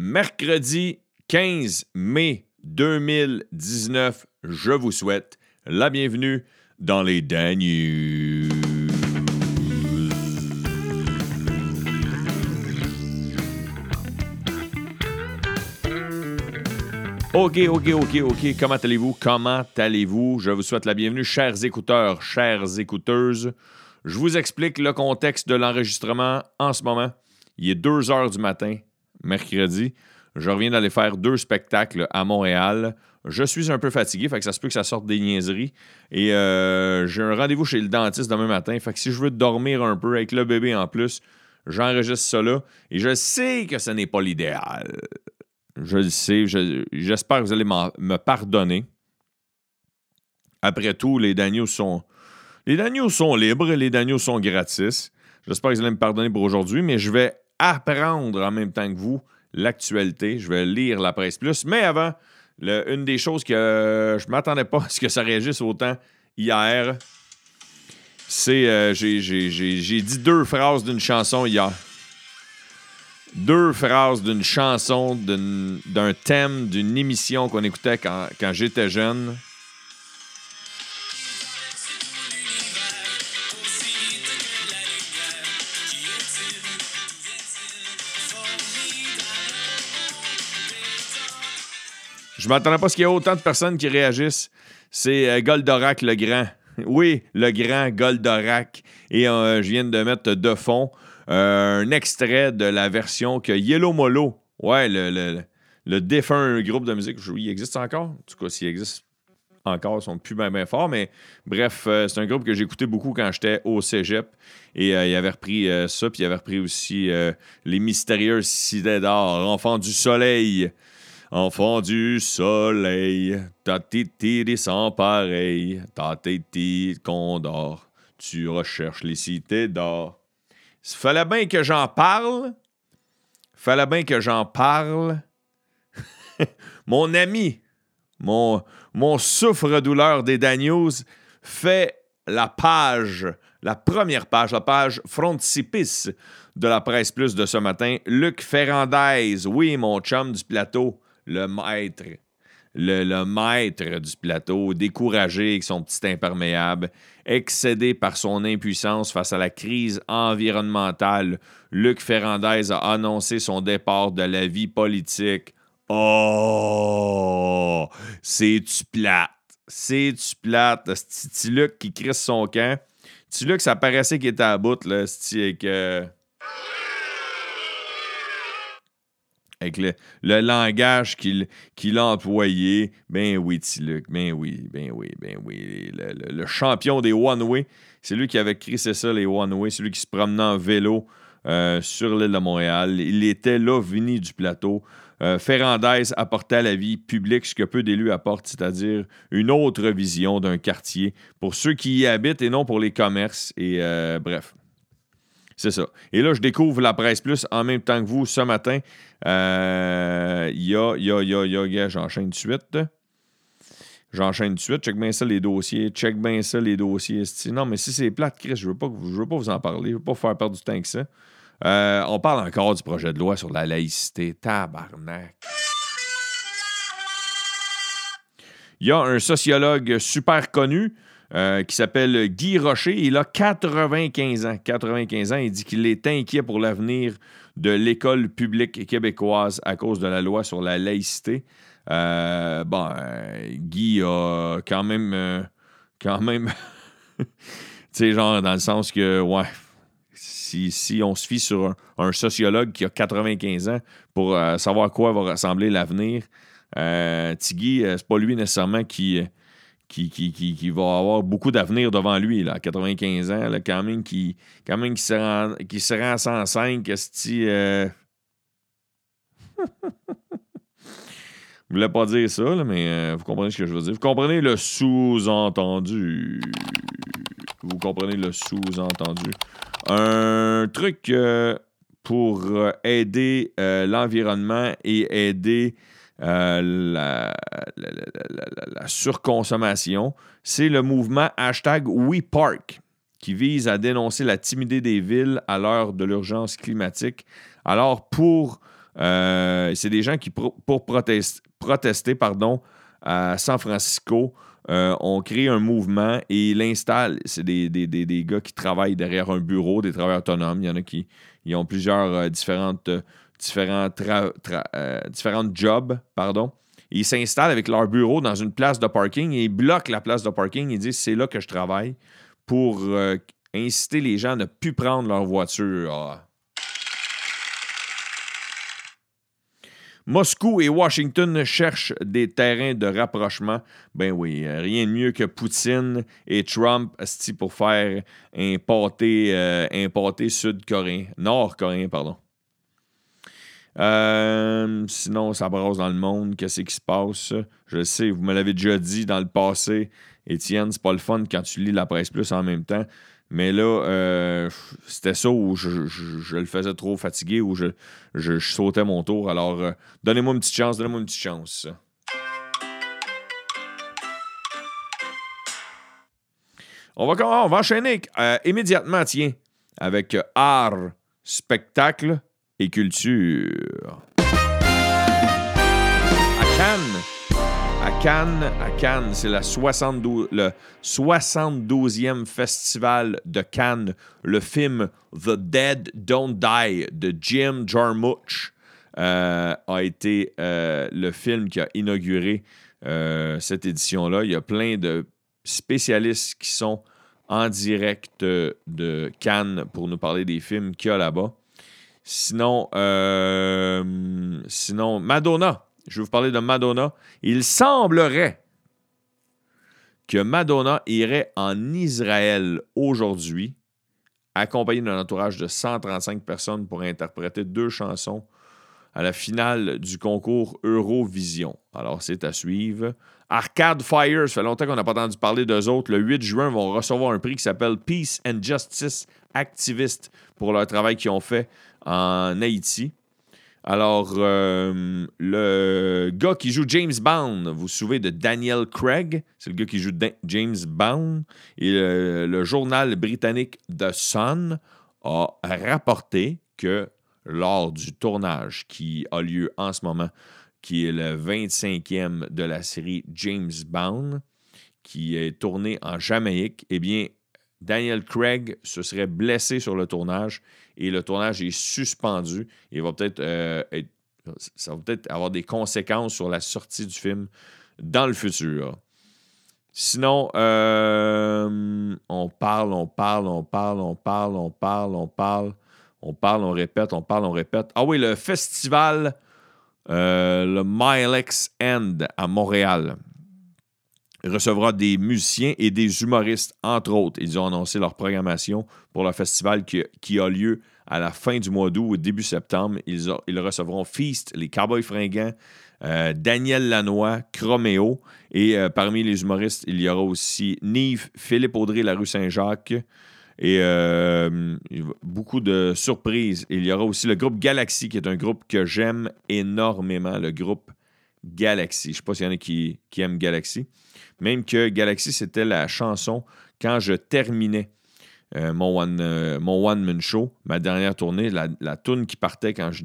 Mercredi 15 mai 2019, je vous souhaite la bienvenue dans les Daniels. OK, OK, OK, OK. Comment allez-vous? Comment allez-vous? Je vous souhaite la bienvenue, chers écouteurs, chères écouteuses. Je vous explique le contexte de l'enregistrement en ce moment. Il est 2 heures du matin, mercredi. Je reviens d'aller faire deux spectacles à Montréal. Je suis un peu fatigué, fait ça se peut que ça sorte des niaiseries. Et euh, j'ai un rendez-vous chez le dentiste demain matin. Fait que si je veux dormir un peu avec le bébé en plus, j'enregistre ça là. Et je sais que ce n'est pas l'idéal. Je le sais. J'espère que vous allez me pardonner. Après tout, les Daniels sont. Les Daniels sont libres, les Daniels sont gratis. J'espère que vous allez me pardonner pour aujourd'hui, mais je vais apprendre en même temps que vous l'actualité. Je vais lire la presse plus. Mais avant, une des choses que je ne m'attendais pas à ce que ça réagisse autant hier, c'est euh, j'ai dit deux phrases d'une chanson hier. Deux phrases d'une chanson, d'un thème, d'une émission qu'on écoutait quand, quand j'étais jeune. Je m'attendais pas à ce qu'il y ait autant de personnes qui réagissent. C'est euh, Goldorak le Grand. Oui, le grand Goldorak. Et euh, je viens de mettre de fond euh, un extrait de la version que Yellow Molo, ouais, le, le, défunt groupe de musique, il existe encore? En tout cas, s'il existe encore, ils sont plus bien, forts. Mais bref, c'est un groupe que j'écoutais beaucoup quand j'étais au cégep. Et il avait repris ça, puis il avait repris aussi Les Mystérieuses Cités d'Or, Enfants du Soleil. Enfant du soleil, ta titi sans pareil, ta titi condor, tu recherches les cités d'or. Fallait bien que j'en parle. Fallait bien que j'en parle. mon ami, mon, mon souffre-douleur des Daniels fait la page, la première page, la page frontispice de la presse plus de ce matin. Luc Ferrandez, oui, mon chum du plateau le maître. Le, maître du plateau, découragé avec son petit imperméable, excédé par son impuissance face à la crise environnementale, Luc Ferrandez a annoncé son départ de la vie politique. Oh! C'est-tu plate? C'est-tu plate? C'est Luc qui crisse son camp. Tu Luc, ça paraissait qu'il était à bout, là, que avec le, langage qu'il a employé. Ben oui, Tiluc, ben oui, ben oui, ben oui. Le, champion des One-Way, c'est lui qui avait crissé ça, les One-Way, c'est lui qui se promenait en vélo euh, sur l'île de Montréal. Il était l'ovni du plateau. Euh, Ferrandez apportait à la vie publique ce que peu d'élus apportent, c'est-à-dire une autre vision d'un quartier pour ceux qui y habitent et non pour les commerces. Et euh, bref, c'est ça. Et là, je découvre la presse plus en même temps que vous ce matin. Euh, il y a, il y a, il y a, j'enchaîne de suite. J'enchaîne de suite. Check bien ça, les dossiers. Check bien ça, les dossiers. Non, mais si c'est plate, Chris, je ne veux, pas, veux pas vous en parler. Je ne veux pas vous faire perdre du temps que ça. Euh, on parle encore du projet de loi sur la laïcité. Tabarnak. Il y a un sociologue super connu euh, qui s'appelle Guy Rocher. Il a 95 ans. 95 ans. Il dit qu'il est inquiet pour l'avenir de l'école publique québécoise à cause de la loi sur la laïcité. Euh, bon, euh, Guy a quand même. quand même. tu sais, genre, dans le sens que, ouais. Si, on se fie sur un, sociologue qui a 95 ans pour savoir à quoi va ressembler l'avenir, Tiggy, c'est pas lui nécessairement qui, qui, qui, qui, va avoir beaucoup d'avenir devant lui, là, à 95 ans, quand même, qui, quand qui, se, rend, qui à 105, euh... Voulais pas dire ça, là, mais euh, vous comprenez ce que je veux dire. Vous comprenez le sous-entendu. Vous comprenez le sous-entendu. Un truc euh, pour euh, aider l'environnement et aider euh, la, surconsommation, c'est le mouvement hashtag WePark qui vise à dénoncer la timidité des villes à l'heure de l'urgence climatique. Alors, pour Euh, c'est des gens qui, pour protester, pardon, à San Francisco, euh, ont créé un mouvement et l'installent. C'est des, gars qui travaillent derrière un bureau, des travailleurs autonomes. Il y en a qui ont plusieurs différentes, différents différentes jobs. Pardon. Ils s'installent avec leur bureau dans une place de parking et ils bloquent la place de parking. Ils disent c'est là que je travaille pour inciter les gens à ne plus prendre leur voiture. Ah. Moscou et Washington cherchent des terrains de rapprochement. Ben oui, euh, rien de mieux que Poutine et Trump pour faire un pâté, euh, sud-coréen, nord-coréen, pardon. Euh, sinon, ça brasse dans le monde. Qu'est-ce qui se passe? Je sais, vous me l'avez déjà dit dans le passé. Étienne, c'est pas le fun quand tu lis la presse plus en même temps. Mais là, euh, c'était ça où je, le faisais trop fatigué, où je, sautais mon tour. Alors, euh, donnez-moi une petite chance, donnez-moi une petite chance. On va, on va enchaîner immédiatement, tiens, avec art, spectacle et culture. À Cannes, à Cannes, à Cannes, c'est le 72e festival de Cannes. Le film The Dead Don't Die de Jim Jarmusch euh, a été euh, le film qui a inauguré euh, cette édition-là. Il y a plein de spécialistes qui sont en direct de Cannes pour nous parler des films qu'il y a là-bas. Sinon, sinon, Madonna je vais vous parler de Madonna. Il semblerait que Madonna irait en Israël aujourd'hui, accompagnée d'un entourage de 135 personnes pour interpréter deux chansons à la finale du concours Eurovision. Alors, c'est à suivre. Arcade Fire, ça fait longtemps qu'on n'a pas entendu parler d'eux autres. Le 8 juin, vont recevoir un prix qui s'appelle Peace and Justice Activist pour leur travail qu'ils ont fait en Haïti. Alors, euh, le gars qui joue James Bond, vous vous souvenez de Daniel Craig, c'est le gars qui joue James Bond, et le, journal britannique The Sun a rapporté que lors du tournage qui a lieu en ce moment, qui est le 25e de la série James Bond, qui est tourné en Jamaïque, eh bien, Daniel Craig se serait blessé sur le tournage et le tournage est suspendu. Il va peut-être euh, ça va peut-être avoir des conséquences sur la sortie du film dans le futur. Sinon, euh, on parle, on parle, on parle, on parle, on parle, on parle, on parle, on répète, on parle, on répète. Ah oui, le festival, euh, le Milex End à Montréal recevra des musiciens et des humoristes, entre autres. Ils ont annoncé leur programmation pour le festival qui, a lieu à la fin du mois d'août début septembre. Ils, recevront Feast, les Cowboys fringants, euh, Daniel Lanois, Chroméo. Et euh, parmi les humoristes, il y aura aussi Nive, Philippe Audrey, la rue Saint-Jacques. Et euh, beaucoup de surprises. Il y aura aussi le groupe Galaxy, qui est un groupe que j'aime énormément, le groupe Galaxy. Je ne sais pas s'il y en a qui, qui aiment Galaxy. Même que Galaxy, c'était la chanson quand je terminais euh, mon, one, euh, mon One Man Show, ma dernière tournée, la, la toune qui partait quand je,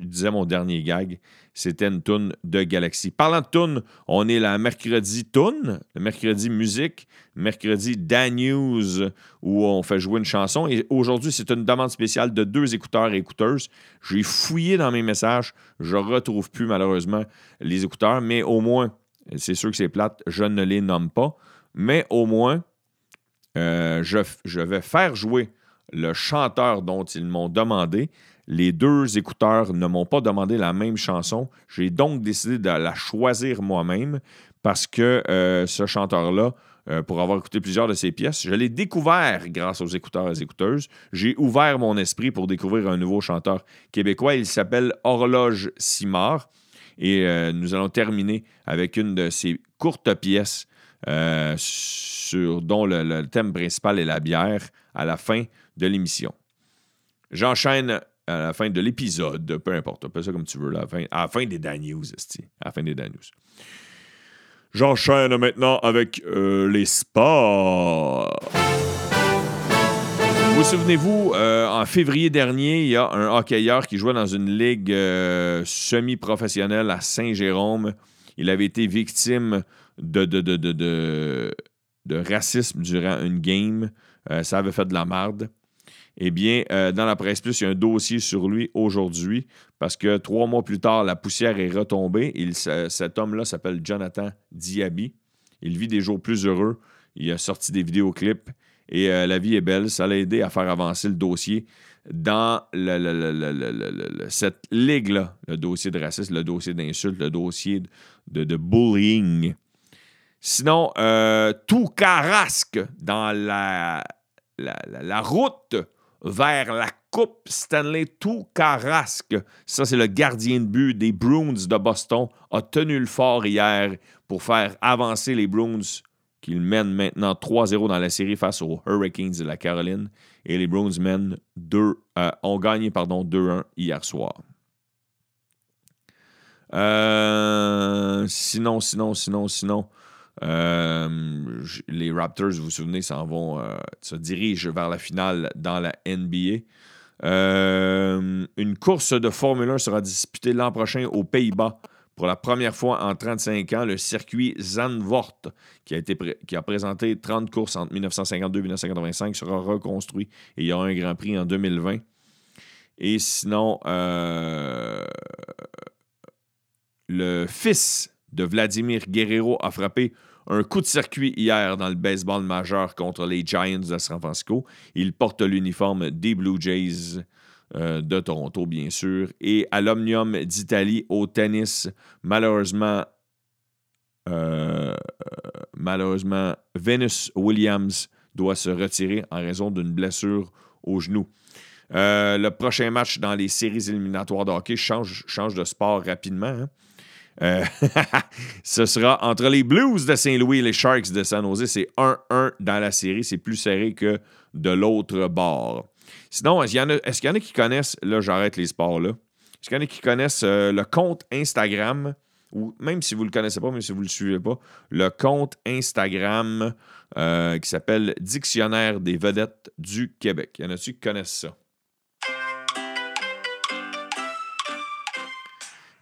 disais mon dernier gag, c'était une toune de Galaxy. Parlant de toune, on est la mercredi toune, le mercredi musique, mercredi Dan News, où on fait jouer une chanson. Et aujourd'hui, c'est une demande spéciale de deux écouteurs et écouteuses. J'ai fouillé dans mes messages, je retrouve plus malheureusement les écouteurs, mais au moins, c'est sûr que c'est plate, je ne les nomme pas, mais au moins, euh, je, vais faire jouer le chanteur dont ils m'ont demandé. Les deux écouteurs ne m'ont pas demandé la même chanson. J'ai donc décidé de la choisir moi-même parce que euh, ce chanteur-là, euh, pour avoir écouté plusieurs de ses pièces, je l'ai découvert grâce aux écouteurs et écouteuses. J'ai ouvert mon esprit pour découvrir un nouveau chanteur québécois. Il s'appelle Horloge Simard. Et nous allons terminer avec une de ses courtes pièces euh, sur, dont le, thème principal est la bière à la fin de l'émission. J'enchaîne à la fin de l'épisode, peu importe, appelle ça comme tu veux, à la fin, des Dan News, à la fin des Dan News. J'enchaîne maintenant avec euh, les sports. Vous souvenez-vous, euh, en février dernier, il y a un hockeyeur qui jouait dans une ligue euh, semi-professionnelle à Saint-Jérôme. Il avait été victime de, racisme durant une game. Euh, ça avait fait de la marde. Eh bien, dans la presse plus, il y a un dossier sur lui aujourd'hui parce que trois mois plus tard, la poussière est retombée. Il, cet homme-là s'appelle Jonathan Diaby. Il vit des jours plus heureux. Il a sorti des vidéoclips. Et euh, la vie est belle. Ça l'a aidé à faire avancer le dossier dans cette ligue-là, le dossier de racisme, le dossier d'insulte, le dossier de, bullying. Sinon, euh, tout carasque dans la, la, route vers la Coupe Stanley, tout carasque. Ça, c'est le gardien de but des Bruins de Boston, a tenu le fort hier pour faire avancer les Bruins qu'ils mènent maintenant 3-0 dans la série face aux Hurricanes de la Caroline. Et les Browns mènent 2, euh, ont gagné 2-1 hier soir. Euh, sinon, sinon, sinon, sinon, euh, les Raptors, vous vous souvenez, s'en vont, se dirigent vers la finale dans la NBA. une course de Formule 1 sera disputée l'an prochain aux Pays-Bas pour la première fois en 35 ans, le circuit Zandvoort, qui a, été qui a présenté 30 courses entre 1952 et 1985, sera reconstruit et il y aura un Grand Prix en 2020. Et sinon, euh, le fils de Vladimir Guerrero a frappé un coup de circuit hier dans le baseball majeur contre les Giants de San Francisco. Il porte l'uniforme des Blue Jays euh, de Toronto, bien sûr. Et à l'Omnium d'Italie, au tennis, malheureusement, euh, malheureusement, Venus Williams doit se retirer en raison d'une blessure au genou. Euh, le prochain match dans les séries éliminatoires de hockey change, change de sport rapidement. Hein. ce sera entre les Blues de Saint-Louis et les Sharks de San Jose. C'est 1-1 dans la série. C'est plus serré que de l'autre bord. Sinon, est-ce qu'il y, en a qui connaissent, là j'arrête les sports là, est-ce qu'il y en a qui connaissent euh, le compte Instagram, ou même si vous le connaissez pas, même si vous ne le suivez pas, le compte Instagram euh, qui s'appelle Dictionnaire des vedettes du Québec? Il y en a-tu qui connaissent ça?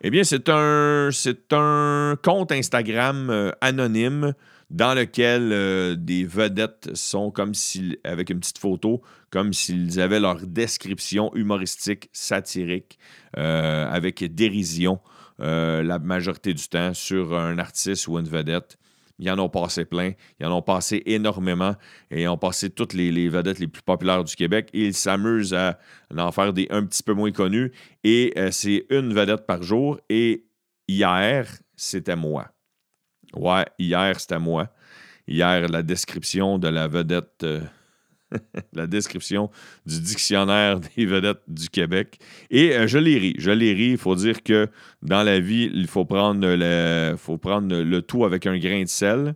Eh bien, c'est un, c'est un compte Instagram euh, anonyme dans lequel euh, des vedettes sont comme si, avec une petite photo, comme s'ils avaient leur description humoristique, satirique, euh, avec dérision euh, la majorité du temps sur un artiste ou une vedette. Ils en ont passé plein, ils en ont passé énormément et ils ont passé toutes les, vedettes les plus populaires du Québec et ils s'amusent à, en faire des un petit peu moins connus. Et c'est une vedette par jour et hier, c'était moi. Ouais, hier, c'était moi. Hier, la description de la vedette. Euh, la description du dictionnaire des vedettes du Québec. Et euh, je les ris. Je les ris. Il faut dire que dans la vie, il faut prendre le, faut prendre le tout avec un grain de sel.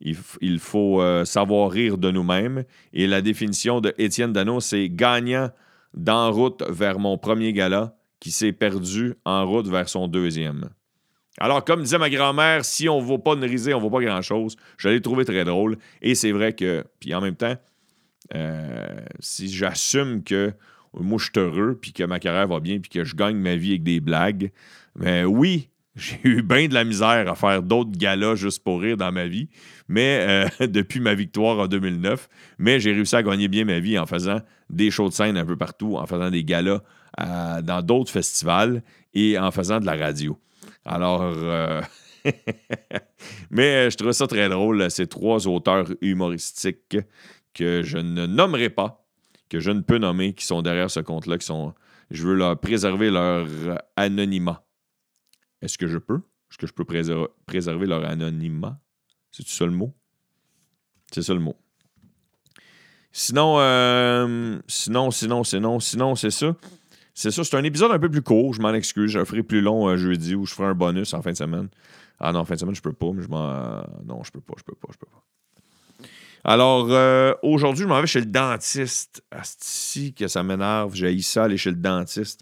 Il, faut euh, savoir rire de nous-mêmes. Et la définition de Étienne Dano, c'est gagnant d'en route vers mon premier gala qui s'est perdu en route vers son deuxième. Alors, comme disait ma grand-mère, si on ne vaut pas une risée, on ne vaut pas grand-chose. Je l'ai trouvé très drôle. Et c'est vrai que, puis en même temps, euh, si j'assume que moi, je suis heureux, puis que ma carrière va bien, puis que je gagne ma vie avec des blagues, mais oui, j'ai eu bien de la misère à faire d'autres galas juste pour rire dans ma vie, mais euh, depuis ma victoire en 2009. Mais j'ai réussi à gagner bien ma vie en faisant des shows de scène un peu partout, en faisant des galas euh, dans d'autres festivals et en faisant de la radio. Alors, euh, mais je trouve ça très drôle, ces trois auteurs humoristiques que je ne nommerai pas, que je ne peux nommer, qui sont derrière ce compte-là, qui sont. Je veux leur préserver leur anonymat. Est-ce que je peux? Est-ce que je peux préserver leur anonymat? C'est ça le mot? C'est ça le mot. Sinon, euh, sinon, sinon, sinon, sinon, c'est ça. C'est ça, c'est un épisode un peu plus court, je m'en excuse. Je le ferai plus long un jeudi ou je ferai un bonus en fin de semaine. Ah non, en fin de semaine, je peux pas, mais je m'en. Non, je peux pas, je peux pas, je peux pas. Alors, euh, aujourd'hui, je m'en vais chez le dentiste. Asti, que ça m'énerve. J'ai ça aller chez le dentiste.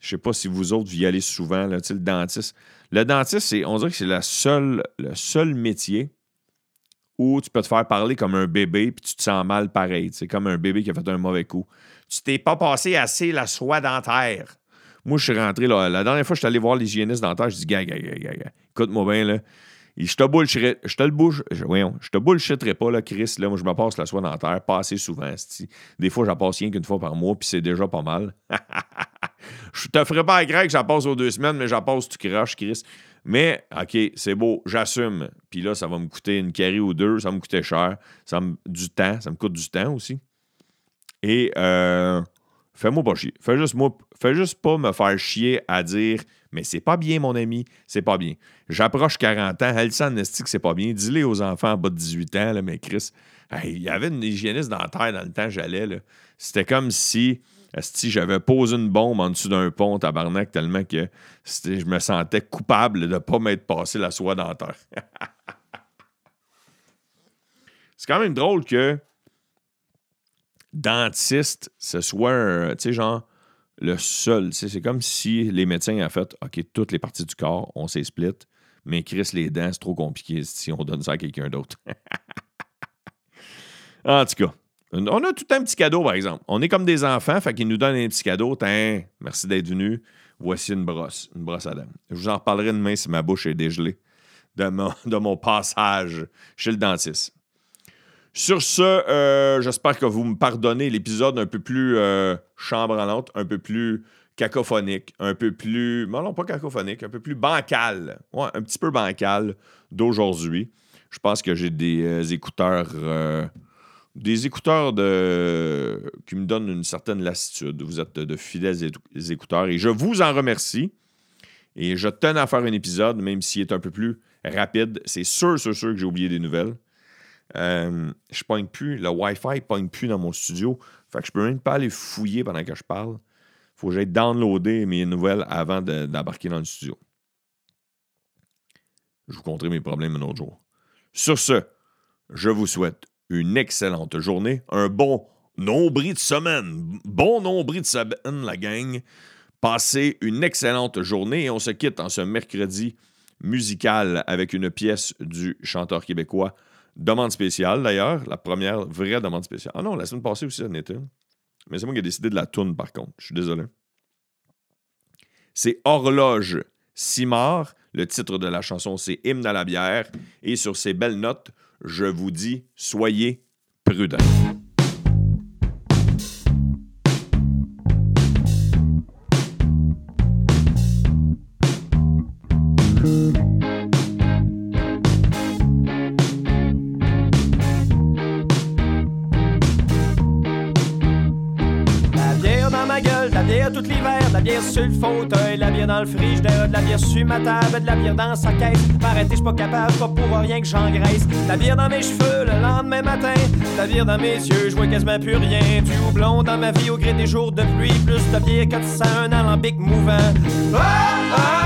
Je sais pas si vous autres, vous y allez souvent, là, le dentiste. Le dentiste, on dirait que c'est la seule, le seul métier ou tu peux te faire parler comme un bébé puis tu te sens mal pareil. C'est comme un bébé qui a fait un mauvais coup. Tu t'es pas passé assez la soie dentaire. Moi, je suis rentré, la dernière fois, je suis allé voir l'hygiéniste dentaire, je dis, gars, gars, gars, gars, écoute-moi bien, là. Je te bullshitterai, je te le bouge, voyons, je te bullshitterai pas, là, Chris, là, moi, je me passe la soie dentaire, pas assez souvent, Des fois, j'en passe rien qu'une fois par mois, puis c'est déjà pas mal. je te ferai pas à que j'en passe aux deux semaines, mais j'en passe, tu craches, Chris. Mais, OK, c'est beau, j'assume. Puis là, ça va me coûter une carré ou deux, ça me coûter cher, ça me, du temps, ça me coûte du temps aussi. Et, euh, Fais-moi pas chier. Fais juste, moi, fais juste pas me faire chier à dire Mais c'est pas bien, mon ami, c'est pas bien. J'approche 40 ans, elle s'en que c'est pas bien. Dis-le aux enfants en bas de 18 ans, mais Chris, il y avait une hygiéniste dentaire dans le temps, j'allais. C'était comme si, si j'avais posé une bombe en dessous d'un pont, tabarnak, tellement que je me sentais coupable de ne pas m'être passé la soie dentaire. c'est quand même drôle que dentiste, ce soit, tu sais, genre, le seul. C'est comme si les médecins ont fait OK, toutes les parties du corps, on s'est split, mais Chris, les dents, c'est trop compliqué si on donne ça à quelqu'un d'autre. en tout cas, on a tout un petit cadeau, par exemple. On est comme des enfants, fait qu'ils nous donnent un petit cadeau. Tiens, merci d'être venu. Voici une brosse, une brosse à dents. Je vous en reparlerai demain si ma bouche est dégelée de de mon passage chez le dentiste. Sur ce, euh, j'espère que vous me pardonnez l'épisode un peu plus euh, chambranlante, un peu plus cacophonique, un peu plus. Non, non, pas cacophonique, un peu plus bancal. Ouais, un petit peu bancal d'aujourd'hui. Je pense que j'ai des euh, écouteurs. des écouteurs de, qui me donnent une certaine lassitude. Vous êtes de, fidèles écouteurs et je vous en remercie. Et je tenais à faire un épisode, même s'il est un peu plus rapide. C'est sûr, sûr, sûr que j'ai oublié des nouvelles. Euh, je pogne plus, le Wi-Fi pogne plus dans mon studio. Fait que je peux même pas aller fouiller pendant que je parle. Faut que j'aille downloader mes nouvelles avant d'embarquer dans le studio. Je vous conterai mes problèmes un autre jour. Sur ce, je vous souhaite une excellente journée, un bon nombril de semaine. Bon nombril de semaine, la gang. Passez une excellente journée et on se quitte en ce mercredi musical avec une pièce du chanteur québécois Demande spéciale, d'ailleurs. La première vraie demande spéciale. Ah non, la semaine passée aussi, ça n'était. Mais c'est moi qui ai décidé de la toune, par contre. Je suis désolé. C'est Horloge Simard. Le titre de la chanson, c'est Hymne à la bière. Et sur ces belles notes, je vous dis, soyez prudents. Bière sur le fauteuil, la bière dans le frigidaire, de la bière sur ma table, de la bière dans sa caisse. Arrêtez, je pas capable, pas pour rien que j'engraisse. La bière dans mes cheveux le lendemain matin, la bière dans mes yeux, je vois quasiment plus rien. Du houblon dans ma vie au gré des jours de pluie, plus de bière que ça, un alambic mouvant. Ah, ah,